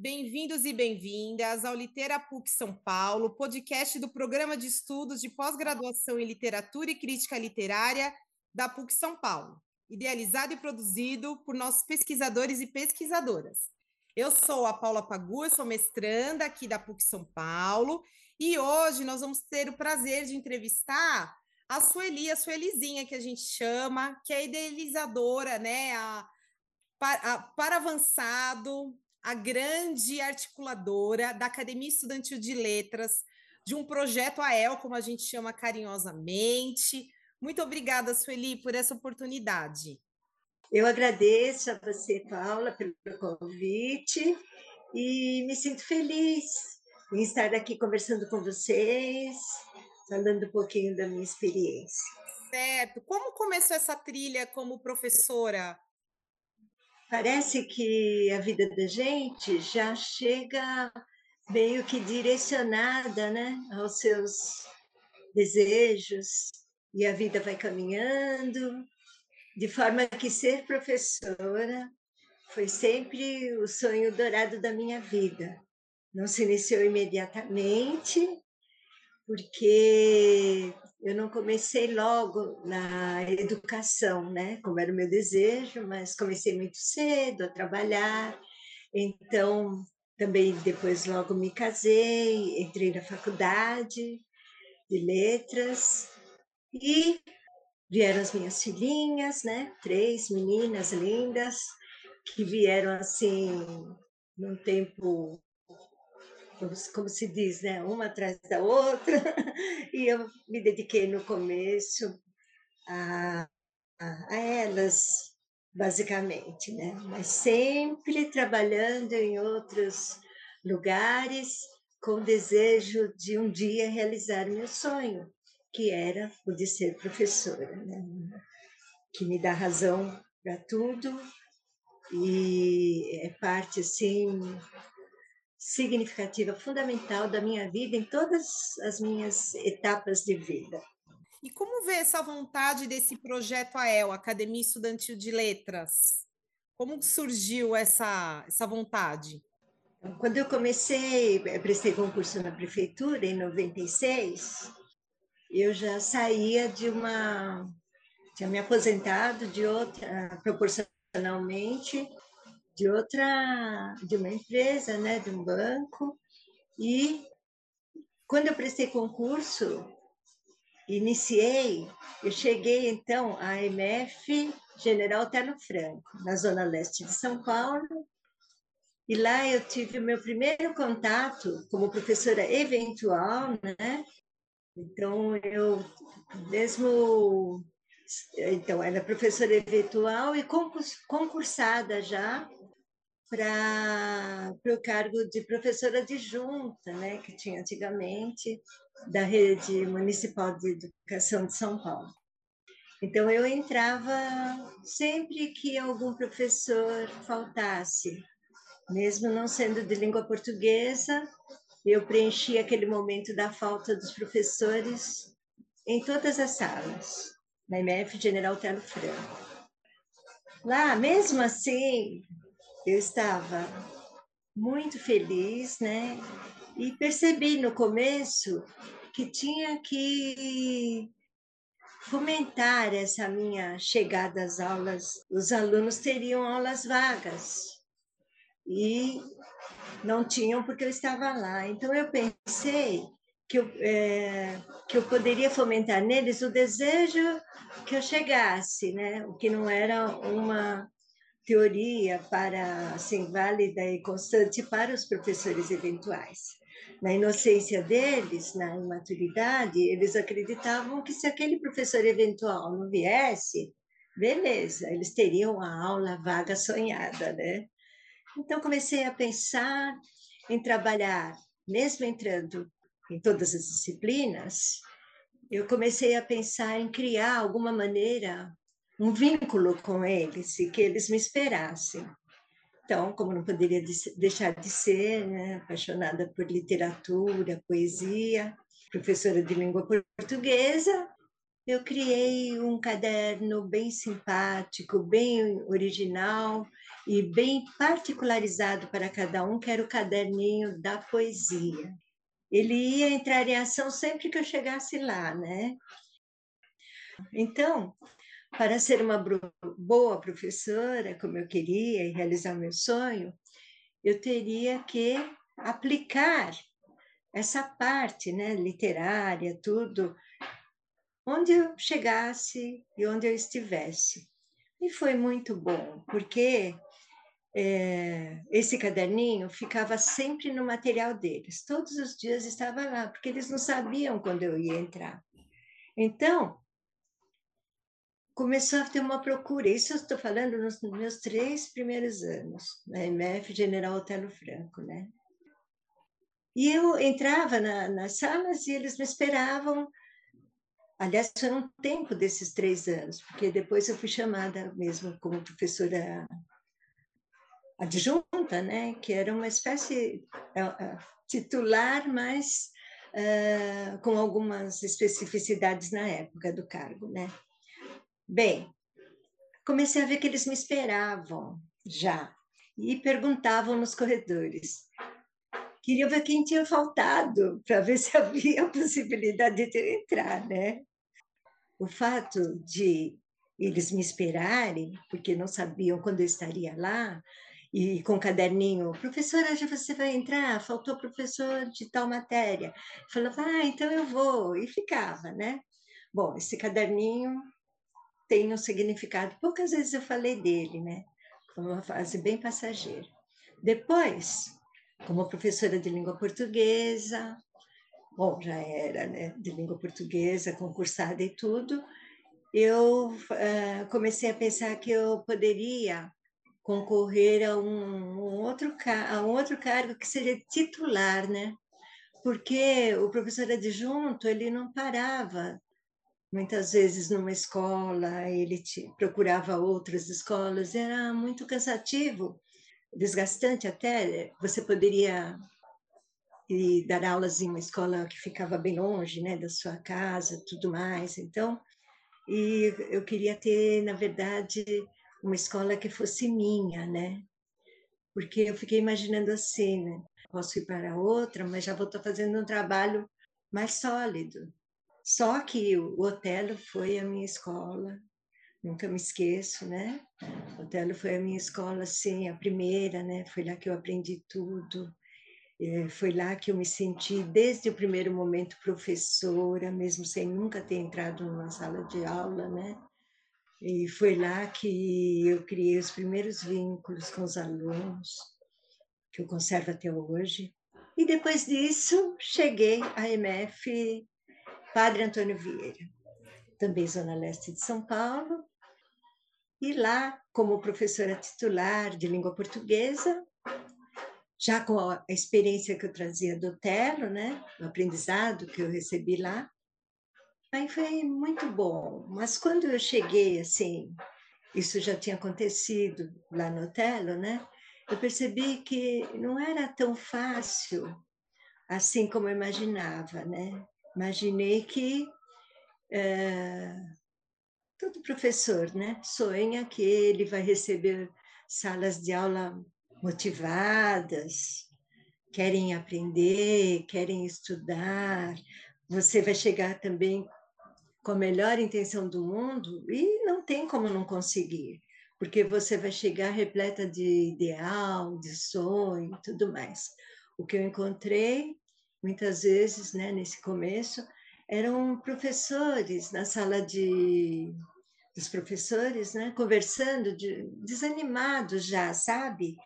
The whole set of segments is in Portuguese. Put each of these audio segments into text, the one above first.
Bem-vindos e bem-vindas ao Litera PUC São Paulo, podcast do Programa de Estudos de Pós-Graduação em Literatura e Crítica Literária da PUC São Paulo, idealizado e produzido por nossos pesquisadores e pesquisadoras. Eu sou a Paula Pagu, sou mestranda aqui da PUC São Paulo, e hoje nós vamos ter o prazer de entrevistar a Sueli, a Suelizinha que a gente chama, que é idealizadora, né, a para, para avançado, a grande articuladora da Academia Estudantil de Letras, de um projeto AEL, como a gente chama carinhosamente. Muito obrigada, Sueli, por essa oportunidade. Eu agradeço a você, Paula, pelo convite e me sinto feliz em estar aqui conversando com vocês, falando um pouquinho da minha experiência. Certo. Como começou essa trilha como professora? Parece que a vida da gente já chega meio que direcionada né, aos seus desejos, e a vida vai caminhando, de forma que ser professora foi sempre o sonho dourado da minha vida. Não se iniciou imediatamente, porque eu não comecei logo na educação, né? Como era o meu desejo, mas comecei muito cedo a trabalhar. Então, também depois logo me casei, entrei na faculdade de letras e vieram as minhas filhinhas, né? Três meninas lindas que vieram assim num tempo como, se diz, né? uma atrás da outra, e eu me dediquei no começo a, a, a elas, basicamente, né? mas sempre trabalhando em outros lugares com o desejo de um dia realizar meu sonho, que era o de ser professora, né? que me dá razão para tudo e é parte assim significativa, fundamental da minha vida em todas as minhas etapas de vida. E como vê essa vontade desse projeto AEL, Academia Estudantil de Letras? Como surgiu essa, essa vontade? Quando eu comecei, prestei concurso na prefeitura em 96, eu já saía de uma. tinha me aposentado de outra, proporcionalmente, de outra, de uma empresa, né, de um banco. E quando eu prestei concurso, iniciei, eu cheguei então à MF General Terno Franco, na zona leste de São Paulo. E lá eu tive o meu primeiro contato como professora eventual, né? Então eu mesmo então era professora eventual e concursada já para o cargo de professora adjunta, né, que tinha antigamente, da rede municipal de educação de São Paulo. Então, eu entrava sempre que algum professor faltasse, mesmo não sendo de língua portuguesa, eu preenchia aquele momento da falta dos professores em todas as salas, na MF General Telo Franco. Lá, mesmo assim, eu estava muito feliz, né? E percebi no começo que tinha que fomentar essa minha chegada às aulas. Os alunos teriam aulas vagas e não tinham porque eu estava lá. Então eu pensei que eu, é, que eu poderia fomentar neles o desejo que eu chegasse, né? O que não era uma teoria para assim válida e constante para os professores eventuais. Na inocência deles, na imaturidade, eles acreditavam que se aquele professor eventual não viesse, beleza, eles teriam a aula vaga sonhada, né? Então comecei a pensar em trabalhar, mesmo entrando em todas as disciplinas, eu comecei a pensar em criar alguma maneira um vínculo com eles e que eles me esperassem. Então, como não poderia deixar de ser, né, apaixonada por literatura, poesia, professora de língua portuguesa, eu criei um caderno bem simpático, bem original e bem particularizado para cada um, que era o caderninho da poesia. Ele ia entrar em ação sempre que eu chegasse lá, né? Então, para ser uma boa professora, como eu queria, e realizar o meu sonho, eu teria que aplicar essa parte né, literária, tudo, onde eu chegasse e onde eu estivesse. E foi muito bom, porque é, esse caderninho ficava sempre no material deles. Todos os dias estava lá, porque eles não sabiam quando eu ia entrar. Então, começou a ter uma procura. Isso eu estou falando nos meus três primeiros anos, na MF General Otelo Franco, né? E eu entrava na, nas salas e eles me esperavam. Aliás, foi um tempo desses três anos, porque depois eu fui chamada mesmo como professora adjunta, né? Que era uma espécie uh, titular, mas uh, com algumas especificidades na época do cargo, né? Bem, comecei a ver que eles me esperavam já e perguntavam nos corredores queria ver quem tinha faltado, para ver se havia a possibilidade de eu entrar, né? O fato de eles me esperarem, porque não sabiam quando eu estaria lá, e com o caderninho, professora, já você vai entrar? Faltou professor de tal matéria. Falava, ah, então eu vou, e ficava, né? Bom, esse caderninho tem um significado, poucas vezes eu falei dele, né? Foi uma fase bem passageira. Depois, como professora de língua portuguesa, bom, já era né, de língua portuguesa, concursada e tudo, eu uh, comecei a pensar que eu poderia concorrer a um, um, outro, a um outro cargo que seria titular, né? Porque o professor adjunto, ele não parava muitas vezes numa escola, ele te, procurava outras escolas, era muito cansativo desgastante até. Você poderia ir dar aulas em uma escola que ficava bem longe, né, da sua casa, tudo mais. Então, e eu queria ter, na verdade, uma escola que fosse minha, né? Porque eu fiquei imaginando assim, né? Posso ir para outra, mas já vou estar fazendo um trabalho mais sólido. Só que o Otelo foi a minha escola, nunca me esqueço, né? O Telo foi a minha escola, assim, a primeira, né? Foi lá que eu aprendi tudo. É, foi lá que eu me senti, desde o primeiro momento, professora, mesmo sem nunca ter entrado numa sala de aula, né? E foi lá que eu criei os primeiros vínculos com os alunos, que eu conservo até hoje. E depois disso, cheguei à MF Padre Antônio Vieira também Zona Leste de São Paulo. E lá, como professora titular de língua portuguesa, já com a experiência que eu trazia do Telo, né, o aprendizado que eu recebi lá, aí foi muito bom. Mas quando eu cheguei, assim, isso já tinha acontecido lá no Telo, né, eu percebi que não era tão fácil assim como eu imaginava, né? Imaginei que é, todo professor né, sonha que ele vai receber salas de aula motivadas, querem aprender, querem estudar. Você vai chegar também com a melhor intenção do mundo e não tem como não conseguir, porque você vai chegar repleta de ideal, de sonho tudo mais. O que eu encontrei muitas vezes, né, nesse começo, eram professores na sala de dos professores, né, conversando, de, desanimados já, sabe?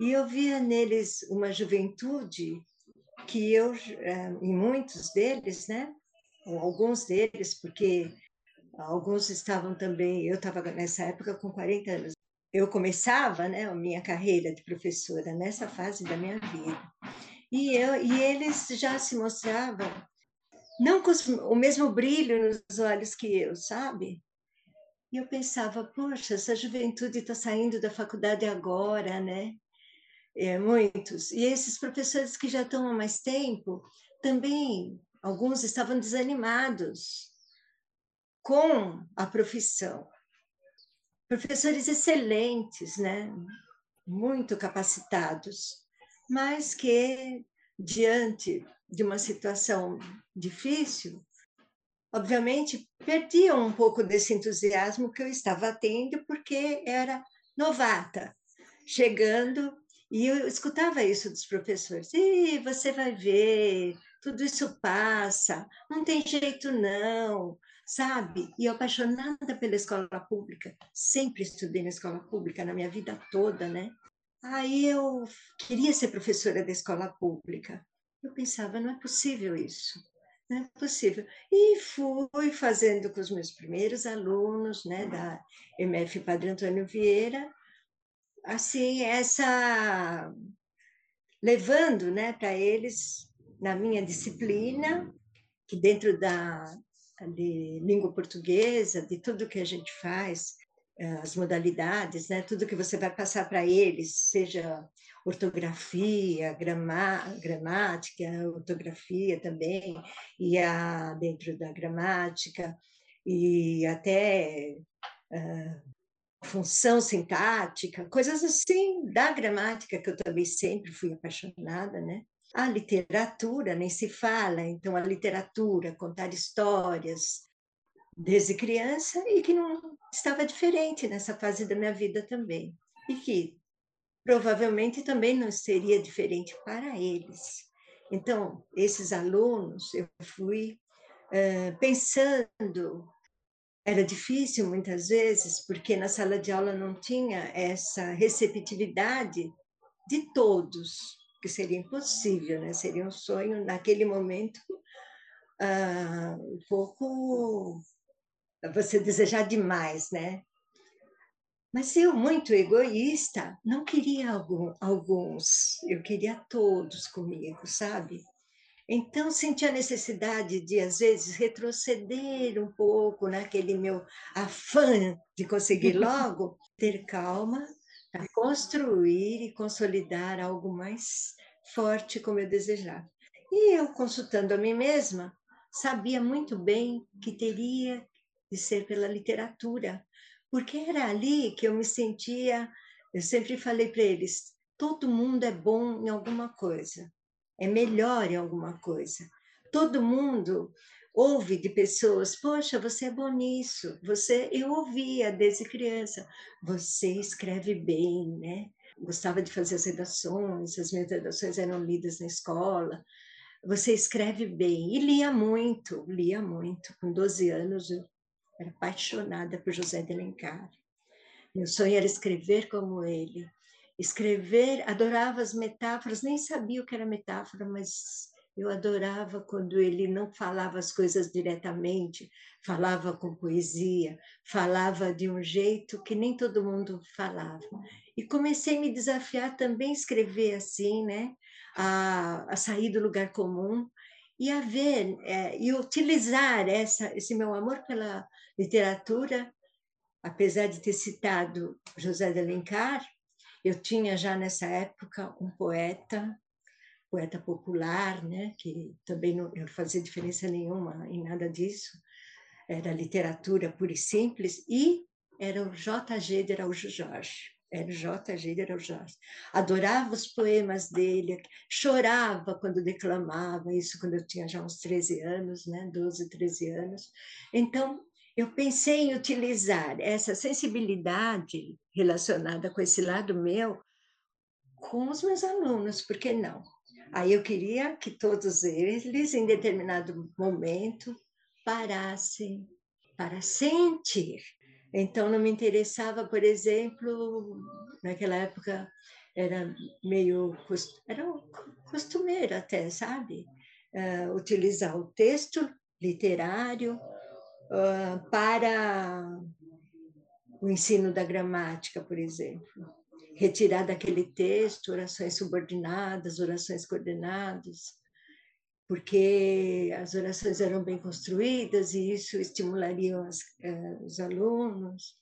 E eu via neles uma juventude que eu, eh, em muitos deles, né, ou alguns deles, porque alguns estavam também, eu estava nessa época com 40 anos. Eu começava, né, a minha carreira de professora nessa fase da minha vida. E eu e eles já se mostravam não com o mesmo brilho nos olhos que eu, sabe? E eu pensava, poxa, essa juventude está saindo da faculdade agora, né? É, muitos. E esses professores que já estão há mais tempo, também, alguns estavam desanimados com a profissão. Professores excelentes, né? muito capacitados, mas que, diante de uma situação difícil, obviamente perdiam um pouco desse entusiasmo que eu estava tendo, porque era novata, chegando, e eu escutava isso dos professores: e você vai ver, tudo isso passa, não tem jeito não, sabe? E eu apaixonada pela escola pública, sempre estudei na escola pública na minha vida toda, né? Aí eu queria ser professora da escola pública. Eu pensava, não é possível isso, não é possível. E fui fazendo com os meus primeiros alunos, né, da MF Padre Antônio Vieira, assim, essa levando, né, para eles na minha disciplina, que dentro da de língua portuguesa, de tudo que a gente faz, as modalidades, né? tudo que você vai passar para eles, seja ortografia, grama, gramática, ortografia também, e a, dentro da gramática, e até uh, função sintática, coisas assim da gramática, que eu também sempre fui apaixonada, né? A literatura nem se fala, então a literatura, contar histórias desde criança e que não estava diferente nessa fase da minha vida também. E que provavelmente também não seria diferente para eles. Então, esses alunos, eu fui uh, pensando, era difícil muitas vezes, porque na sala de aula não tinha essa receptividade de todos que seria impossível, né? Seria um sonho naquele momento uh, um pouco você desejar demais, né? Mas eu, muito egoísta, não queria algum, alguns, eu queria todos comigo, sabe? Então, senti a necessidade de, às vezes, retroceder um pouco naquele meu afã de conseguir logo, ter calma a construir e consolidar algo mais forte como eu desejava. E eu, consultando a mim mesma, sabia muito bem que teria de ser pela literatura, porque era ali que eu me sentia. Eu sempre falei para eles: todo mundo é bom em alguma coisa, é melhor em alguma coisa. Todo mundo ouve de pessoas, poxa, você é bom nisso, você, eu ouvia desde criança, você escreve bem, né? Gostava de fazer as redações, as minhas redações eram lidas na escola, você escreve bem, e lia muito, lia muito, com 12 anos eu era apaixonada por José de Alencar, meu sonho era escrever como ele, escrever, adorava as metáforas, nem sabia o que era metáfora, mas eu adorava quando ele não falava as coisas diretamente, falava com poesia, falava de um jeito que nem todo mundo falava. E comecei a me desafiar também a escrever assim, né? A, a sair do lugar comum e a ver é, e utilizar essa, esse meu amor pela literatura, apesar de ter citado José de Alencar, eu tinha já nessa época um poeta poeta popular, né, que também não, não fazia diferença nenhuma em nada disso, era literatura pura e simples, e era o J.G. de Araújo Jorge. Era o J.G. Jorge. Adorava os poemas dele, chorava quando declamava, isso quando eu tinha já uns 13 anos, né, 12, 13 anos. Então, eu pensei em utilizar essa sensibilidade relacionada com esse lado meu com os meus alunos, por que não? Aí eu queria que todos eles, em determinado momento, parassem para sentir. Então, não me interessava, por exemplo, naquela época era meio era costumeiro até, sabe? Uh, utilizar o texto literário uh, para o ensino da gramática, por exemplo retirar daquele texto orações subordinadas, orações coordenadas, porque as orações eram bem construídas e isso estimularia os, eh, os alunos.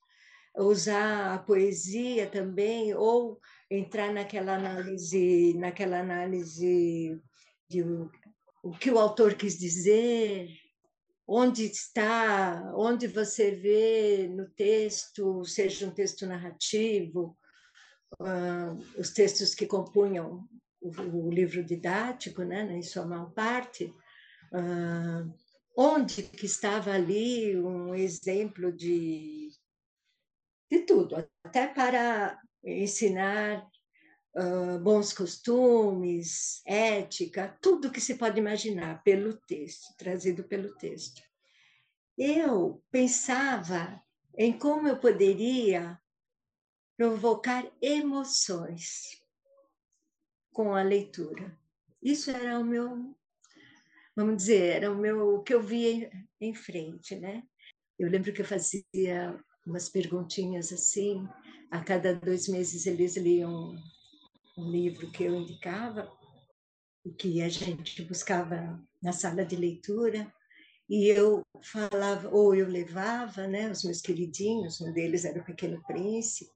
Usar a poesia também, ou entrar naquela análise, naquela análise de o que o autor quis dizer, onde está, onde você vê no texto, seja um texto narrativo, uh, os textos que compunham o, livro didático, né, em sua maior parte, uh, onde que estava ali um exemplo de, de tudo, até para ensinar uh, bons costumes, ética, tudo que se pode imaginar pelo texto, trazido pelo texto. Eu pensava em como eu poderia provocar emoções com a leitura. Isso era o meu, vamos dizer, era o meu o que eu via em frente, né? Eu lembro que eu fazia umas perguntinhas assim, a cada dois meses eles liam um livro que eu indicava, que a gente buscava na sala de leitura, e eu falava, ou eu levava, né, os meus queridinhos, um deles era o Pequeno Príncipe,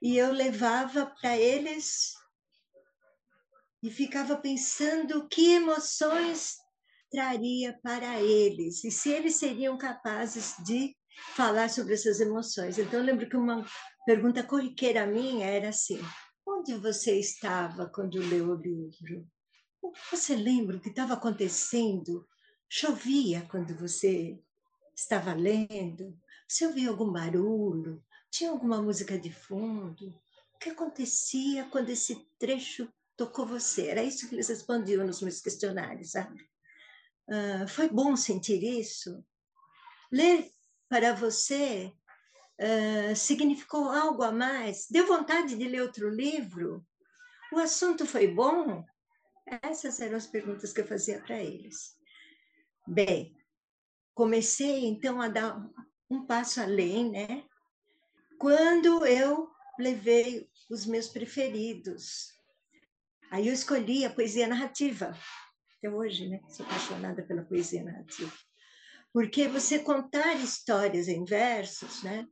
e eu levava para eles e ficava pensando que emoções traria para eles e se eles seriam capazes de falar sobre essas emoções. Então, eu lembro que uma pergunta corriqueira minha era assim: Onde você estava quando leu o livro? Você lembra o que estava acontecendo? Chovia quando você estava lendo? Você ouvia algum barulho? Tinha alguma música de fundo? O que acontecia quando esse trecho tocou você? Era isso que eles respondiam nos meus questionários, sabe? Uh, foi bom sentir isso? Ler para você uh, significou algo a mais? Deu vontade de ler outro livro? O assunto foi bom? Essas eram as perguntas que eu fazia para eles. Bem, comecei então a dar um passo além, né? Quando eu levei os meus preferidos. Aí eu escolhi a poesia narrativa. Até hoje, né? Sou apaixonada pela poesia narrativa. Porque você contar histórias em versos, né?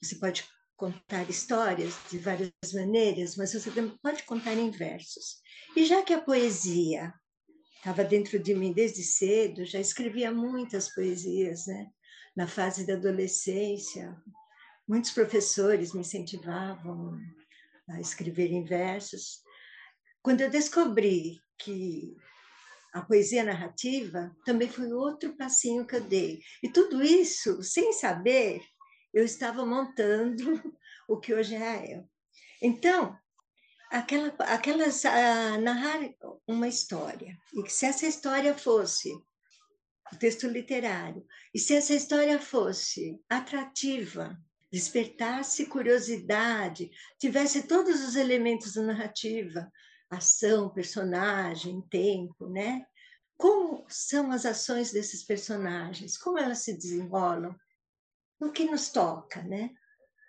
Você pode contar histórias de várias maneiras, mas você também pode contar em versos. E já que a poesia estava dentro de mim desde cedo, já escrevia muitas poesias, né? Na fase da adolescência, muitos professores me incentivavam a escrever em versos. Quando eu descobri que a poesia narrativa também foi outro passinho que eu dei. E tudo isso sem saber eu estava montando o que hoje é a El. Então, aquela, aquelas, uh, narrar uma história, e que se essa história fosse o texto literário, e se essa história fosse atrativa, despertasse curiosidade, tivesse todos os elementos da narrativa, ação, personagem, tempo, né? Como são as ações desses personagens? Como elas se desenrolam? no que nos toca, né?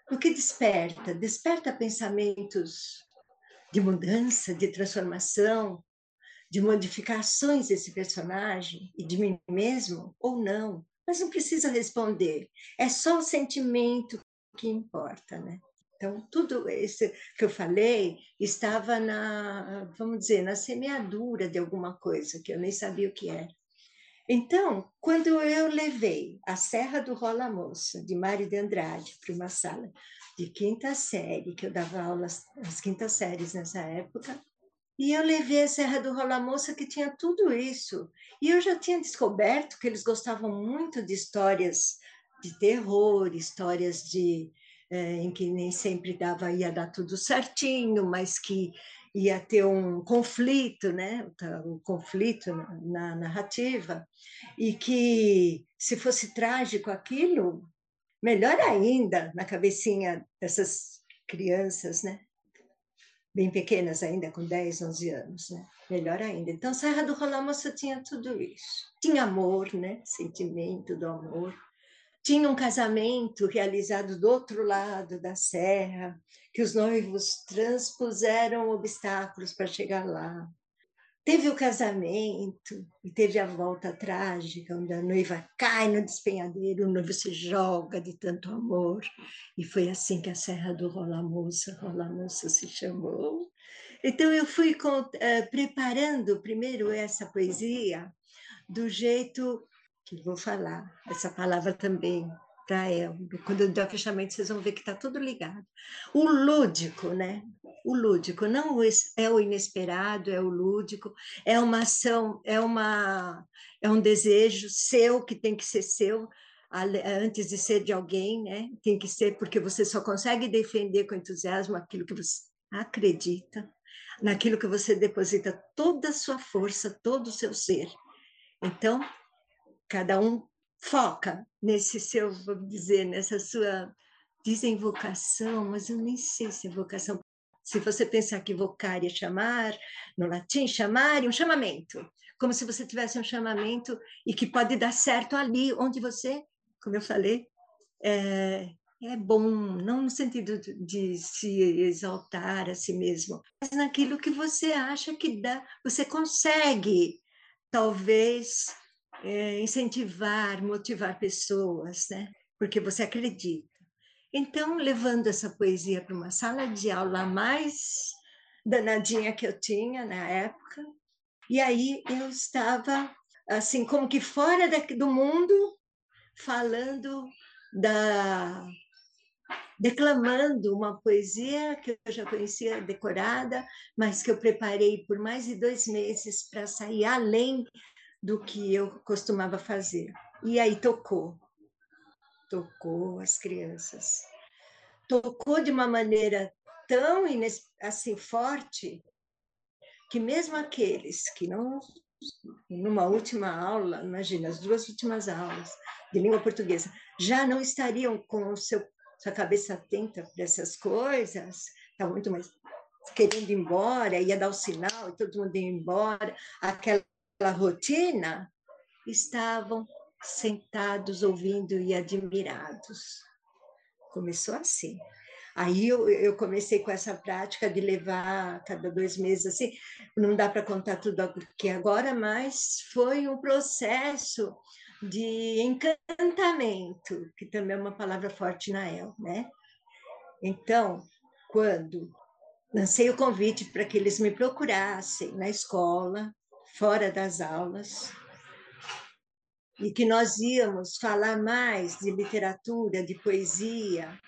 No que desperta, desperta pensamentos de mudança, de transformação, de modificações desse personagem e de mim mesmo ou não. Mas não precisa responder. É só o sentimento que importa, né? Então, tudo isso que eu falei estava na, vamos dizer, na semeadura de alguma coisa que eu nem sabia o que era. Então, quando eu levei a Serra do Rola Moça, de Mário de Andrade, para uma sala de quinta série, que eu dava aulas às quintas séries nessa época, e eu levei a Serra do Rola Moça, que tinha tudo isso. E eu já tinha descoberto que eles gostavam muito de histórias de terror, histórias de é, em que nem sempre dava ia dar tudo certinho, mas que ia ter um conflito, né? um conflito na narrativa, e que se fosse trágico aquilo, melhor ainda na cabecinha dessas crianças, né? bem pequenas ainda, com 10, 11 anos, né? melhor ainda. Então, Serra do Rola Moça tinha tudo isso. Tinha amor, né? sentimento do amor, tinha um casamento realizado do outro lado da serra, que os noivos transpuseram obstáculos para chegar lá. Teve o casamento e teve a volta trágica, onde a noiva cai no despenhadeiro, o noivo se joga de tanto amor. E foi assim que a Serra do Rola Moça, Rola Moça se chamou. Então eu fui com, eh, preparando primeiro essa poesia do jeito que vou falar, essa palavra também para ela. Quando der o fechamento, vocês vão ver que está tudo ligado. O lúdico, né? O lúdico, não é o inesperado, é o lúdico, é uma ação, é, uma, é um desejo seu que tem que ser seu antes de ser de alguém, né? Tem que ser porque você só consegue defender com entusiasmo aquilo que você acredita, naquilo que você deposita toda a sua força, todo o seu ser. Então, cada um foca nesse seu, vamos dizer, nessa sua desinvocação, mas eu nem sei se é vocação. Se você pensar que vocar é chamar, no latim, chamar é um chamamento, como se você tivesse um chamamento e que pode dar certo ali onde você, como eu falei, é, é bom, não no sentido de se exaltar a si mesmo, mas naquilo que você acha que dá, você consegue, talvez é, incentivar, motivar pessoas, né? Porque você acredita. Então, levando essa poesia para uma sala de aula mais danadinha que eu tinha na época, e aí eu estava assim como que fora do mundo, falando da declamando uma poesia que eu já conhecia decorada, mas que eu preparei por mais de dois meses para sair além do que eu costumava fazer. E aí tocou, tocou as crianças. Tocou de uma maneira tão assim forte que mesmo aqueles que não numa última aula, imagina, as duas últimas aulas de língua portuguesa, já não estariam com o seu sua cabeça atenta para essas coisas, está muito mais querendo ir embora, ia dar o sinal e todo mundo ia embora, aquela rotina, estavam sentados ouvindo e admirados. Começou assim. Aí eu, eu, comecei com essa prática de levar cada dois meses assim, não dá para contar tudo aqui agora, mas foi um processo de encantamento, que também é uma palavra forte na El, né? Então, quando lancei o convite para que eles me procurassem na escola, fora das aulas, e que nós íamos falar mais de literatura, de poesia,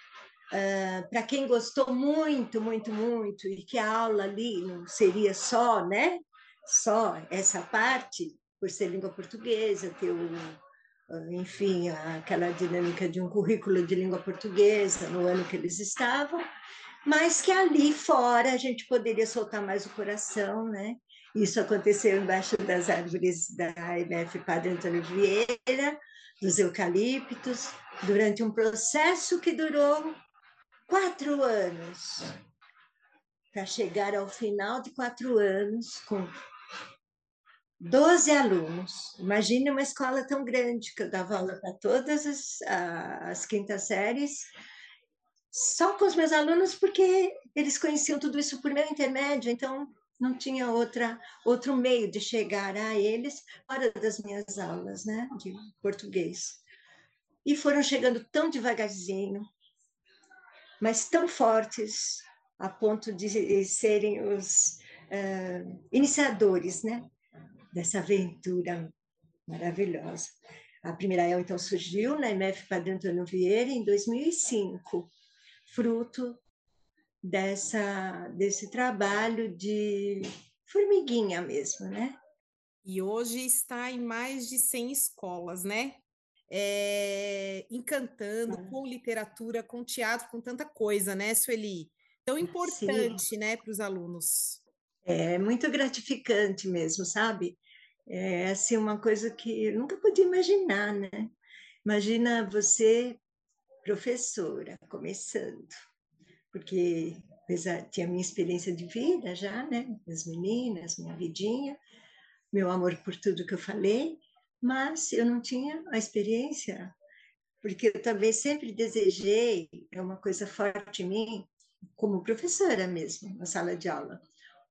uh, para quem gostou muito, muito, muito, e que a aula ali não seria só, né? Só essa parte, por ser língua portuguesa, ter o, enfim, aquela dinâmica de um currículo de língua portuguesa no ano que eles estavam, mas que ali fora a gente poderia soltar mais o coração, né? Isso aconteceu embaixo das árvores da IBF Padre Antônio Vieira, dos eucaliptos, durante um processo que durou quatro anos, para chegar ao final de quatro anos com 12 alunos. Imagine uma escola tão grande, que eu dava aula para todas as, as quintas séries, só com os meus alunos, porque eles conheciam tudo isso por meu intermédio, então não tinha outra, outro meio de chegar a eles fora das minhas aulas né, de português. E foram chegando tão devagarzinho, mas tão fortes, a ponto de serem os uh, iniciadores né, dessa aventura maravilhosa. A primeira EL, então, surgiu na MF Padre Antônio Vieira em 2005, fruto dessa, desse trabalho de formiguinha mesmo, né? E hoje está em mais de 100 escolas, né? É, encantando ah. com literatura, com teatro, com tanta coisa, né, Sueli? Tão importante, Sim. né, para os alunos. É muito gratificante mesmo, sabe? É assim uma coisa que eu nunca podia imaginar, né? Imagina você, professora, começando, porque apesar tinha minha experiência de vida já, né? As meninas, minha vidinha, meu amor por tudo que eu falei, mas eu não tinha a experiência, porque eu também sempre desejei, é uma coisa forte em mim, como professora mesmo, na sala de aula,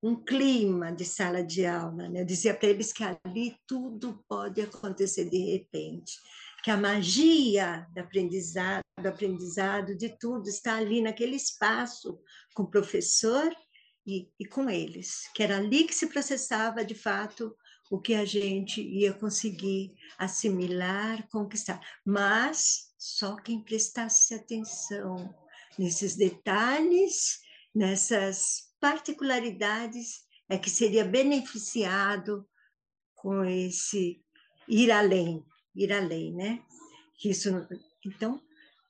um clima de sala de aula. Né? Eu dizia para eles que ali tudo pode acontecer de repente, que a magia do aprendizado, do aprendizado de tudo está ali naquele espaço com o professor e, e com eles, que era ali que se processava de fato o que a gente ia conseguir assimilar, conquistar. Mas Só quem prestasse atenção nesses detalhes, nessas particularidades, é que seria beneficiado com esse ir além, ir além, né? Isso, então,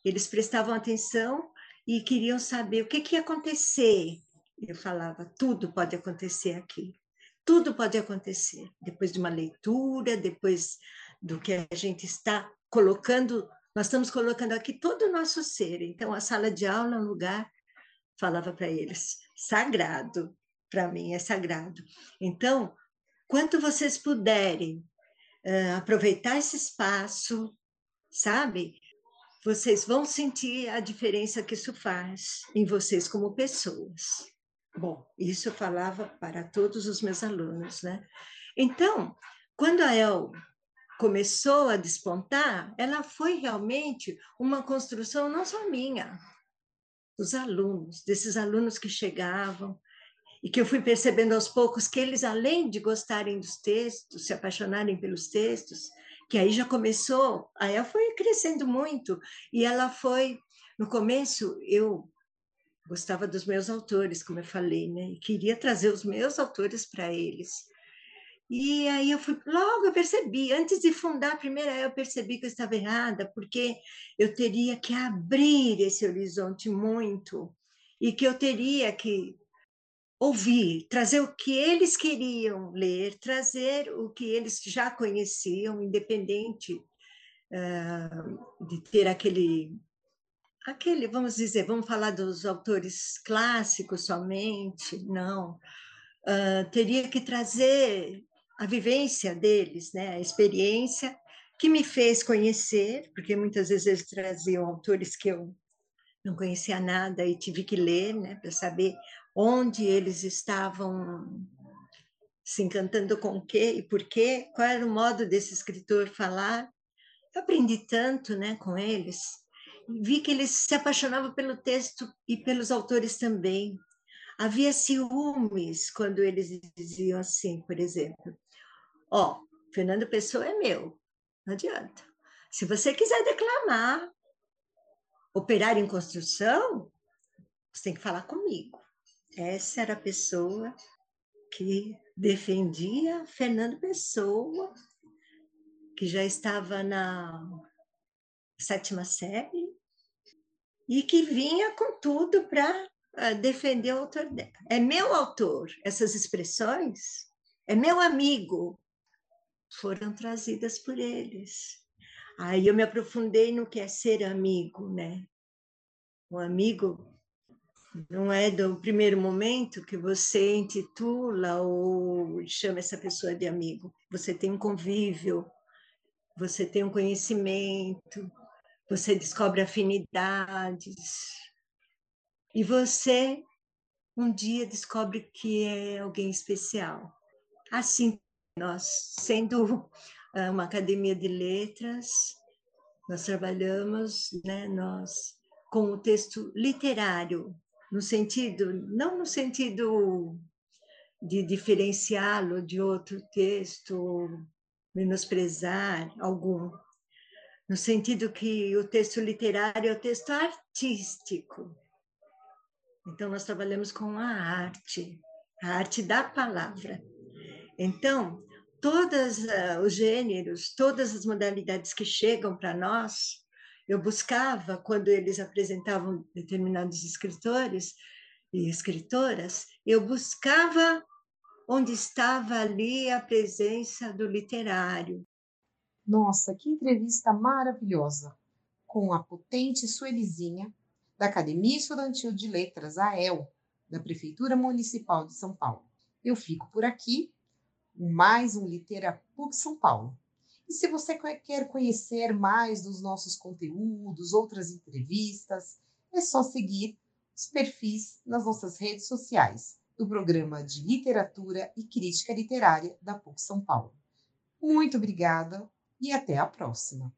eles prestavam atenção e queriam saber o que, que ia acontecer. Eu falava, tudo pode acontecer aqui. Tudo pode acontecer. Depois de uma leitura, depois do que a gente está colocando, nós estamos colocando aqui todo o nosso ser. Então, a sala de aula é um lugar, falava para eles, sagrado. Para mim é sagrado. Então, quanto vocês puderem uh, aproveitar esse espaço, sabe? Vocês vão sentir a diferença que isso faz em vocês como pessoas. Bom, isso eu falava para todos os meus alunos, né? Então, quando a El começou a despontar, ela foi realmente uma construção não só minha, dos alunos, desses alunos que chegavam e que eu fui percebendo aos poucos que eles, além de gostarem dos textos, se apaixonarem pelos textos, que aí já começou, aí ela foi crescendo muito e ela foi, no começo eu gostava dos meus autores, como eu falei, né? E queria trazer os meus autores para eles. E aí eu fui, logo eu percebi, antes de fundar a primeira, eu percebi que eu estava errada, porque eu teria que abrir esse horizonte muito e que eu teria que ouvir, trazer o que eles queriam ler, trazer o que eles já conheciam, independente uh, de ter aquele aquele, vamos dizer, vamos falar dos autores clássicos somente, não. Uh, teria que trazer a vivência deles, né, a experiência que me fez conhecer, porque muitas vezes eles traziam autores que eu não conhecia nada e tive que ler, né, para saber onde eles estavam se encantando com o quê e por quê, qual era o modo desse escritor falar. Eu aprendi tanto, né, com eles vi que eles se apaixonavam pelo texto e pelos autores também. Havia ciúmes quando eles diziam assim, por exemplo: Ó, oh, Fernando Pessoa é meu, não adianta. Se você quiser declamar, operar em construção, você tem que falar comigo. Essa era a pessoa que defendia Fernando Pessoa, que já estava na sétima série, e que vinha com tudo para uh, defender o autor dela. É meu autor, essas expressões, é meu amigo, foram trazidas por eles. Aí eu me aprofundei no que é ser amigo, né? O amigo não é do primeiro momento que você intitula ou chama essa pessoa de amigo. Você tem um convívio, você tem um conhecimento, você descobre afinidades e você um dia descobre que é alguém especial. Assim, nós, sendo ah, uma academia de letras, nós trabalhamos, né, nós com o texto literário, no sentido, não no sentido de diferenciá-lo de outro texto, menosprezar algum, no sentido que o texto literário é o texto artístico. Então, nós trabalhamos com a arte, a arte da palavra. Então, todos uh, os gêneros, todas as modalidades que chegam para nós, eu buscava, quando eles apresentavam determinados escritores e escritoras, eu buscava onde estava ali a presença do literário, nossa, que entrevista maravilhosa! Com a potente Suelizinha, da Academia Estudantil de Letras, AEL, da Prefeitura Municipal de São Paulo. Eu fico por aqui, mais um Litera PUC São Paulo. E se você quer conhecer mais dos nossos conteúdos, outras entrevistas, é só seguir os perfis nas nossas redes sociais do Programa de Literatura e Crítica Literária da PUC São Paulo. Muito obrigada e até a próxima!